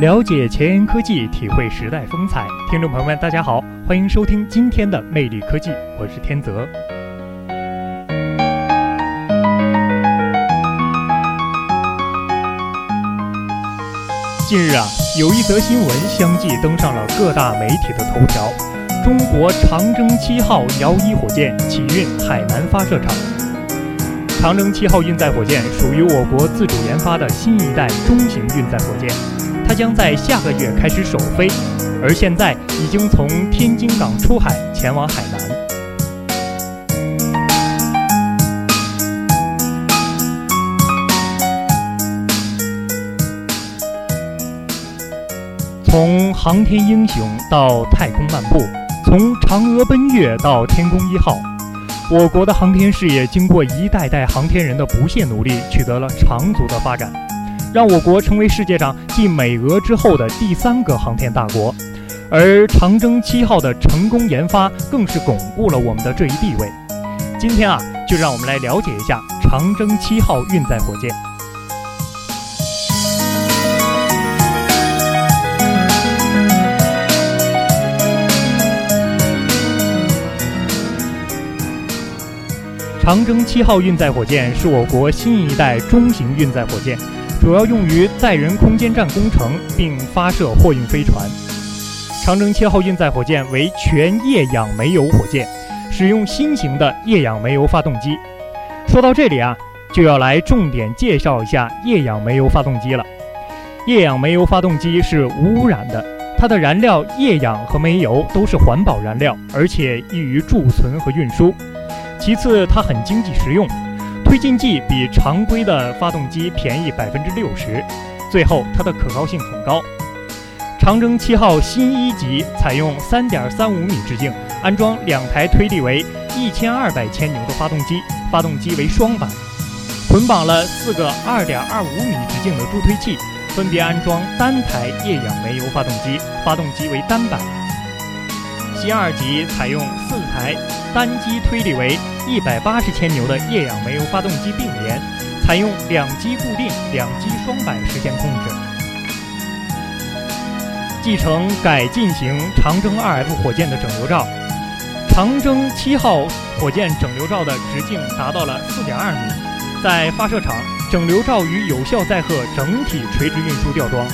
了解前沿科技，体会时代风采。听众朋友们，大家好，欢迎收听今天的魅力科技，我是天泽。近日啊，有一则新闻相继登上了各大媒体的头条：中国长征七号遥一火箭启运海南发射场。长征七号运载火箭属于我国自主研发的新一代中型运载火箭，它将在下个月开始首飞，而现在已经从天津港出海前往海南。从航天英雄到太空漫步，从嫦娥奔月到天宫一号，我国的航天事业经过一代代航天人的不懈努力，取得了长足的发展，让我国成为世界上继美俄之后的第三个航天大国。而长征七号的成功研发，更是巩固了我们的这一地位。今天啊，就让我们来了解一下长征七号运载火箭。长征七号运载火箭是我国新一代中型运载火箭，主要用于载人空间站工程，并发射货运飞船。长征七号运载火箭为全液氧煤油火箭，使用新型的液氧煤油发动机。说到这里啊，就要来重点介绍一下液氧煤油发动机了。液氧煤油发动机是无污染的，它的燃料液氧和煤油都是环保燃料，而且易于贮存和运输。其次，它很经济实用，推进剂比常规的发动机便宜百分之六十。最后，它的可靠性很高。长征七号新一级采用三点三五米直径，安装两台推力为一千二百千牛的发动机，发动机为双板，捆绑了四个二点二五米直径的助推器，分别安装单台液氧煤油发动机，发动机为单板。新二级采用四台单机推力为一百八十千牛的液氧煤油发动机并联，采用两机固定、两机双板实现控制。继承改进型长征 2F 火箭的整流罩，长征七号火箭整流罩的直径达到了四点二米，在发射场，整流罩与有效载荷整体垂直运输吊装。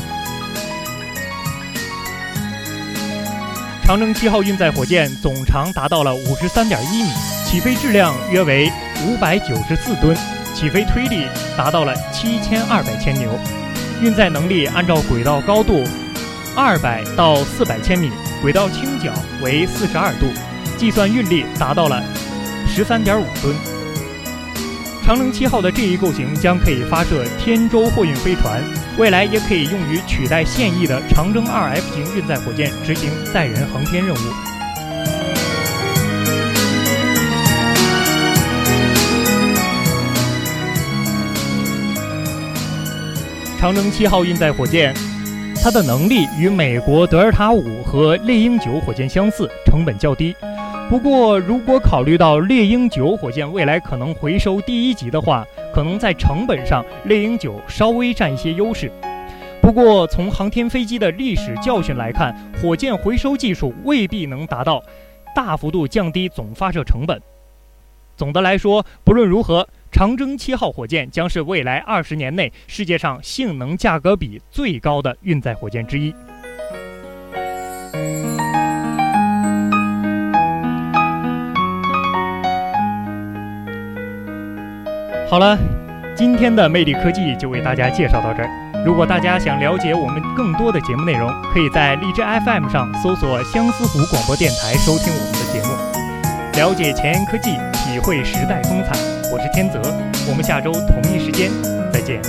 长征七号运载火箭总长达到了五十三点一米，起飞质量约为五百九十四吨，起飞推力达到了七千二百千牛，运载能力按照轨道高度二百到四百千米，轨道倾角为四十二度，计算运力达到了十三点五吨。长征七号的这一构型将可以发射天舟货运飞船。未来也可以用于取代现役的长征 2F 型运载火箭执行载人航天任务。长征七号运载火箭，它的能力与美国德尔塔五和猎鹰九火箭相似，成本较低。不过，如果考虑到猎鹰九火箭未来可能回收第一级的话，可能在成本上猎鹰九稍微占一些优势。不过，从航天飞机的历史教训来看，火箭回收技术未必能达到大幅度降低总发射成本。总的来说，不论如何，长征七号火箭将是未来二十年内世界上性能价格比最高的运载火箭之一。好了，今天的魅力科技就为大家介绍到这儿。如果大家想了解我们更多的节目内容，可以在荔枝 FM 上搜索相思湖广播电台收听我们的节目，了解前沿科技，体会时代风采。我是天泽，我们下周同一时间再见。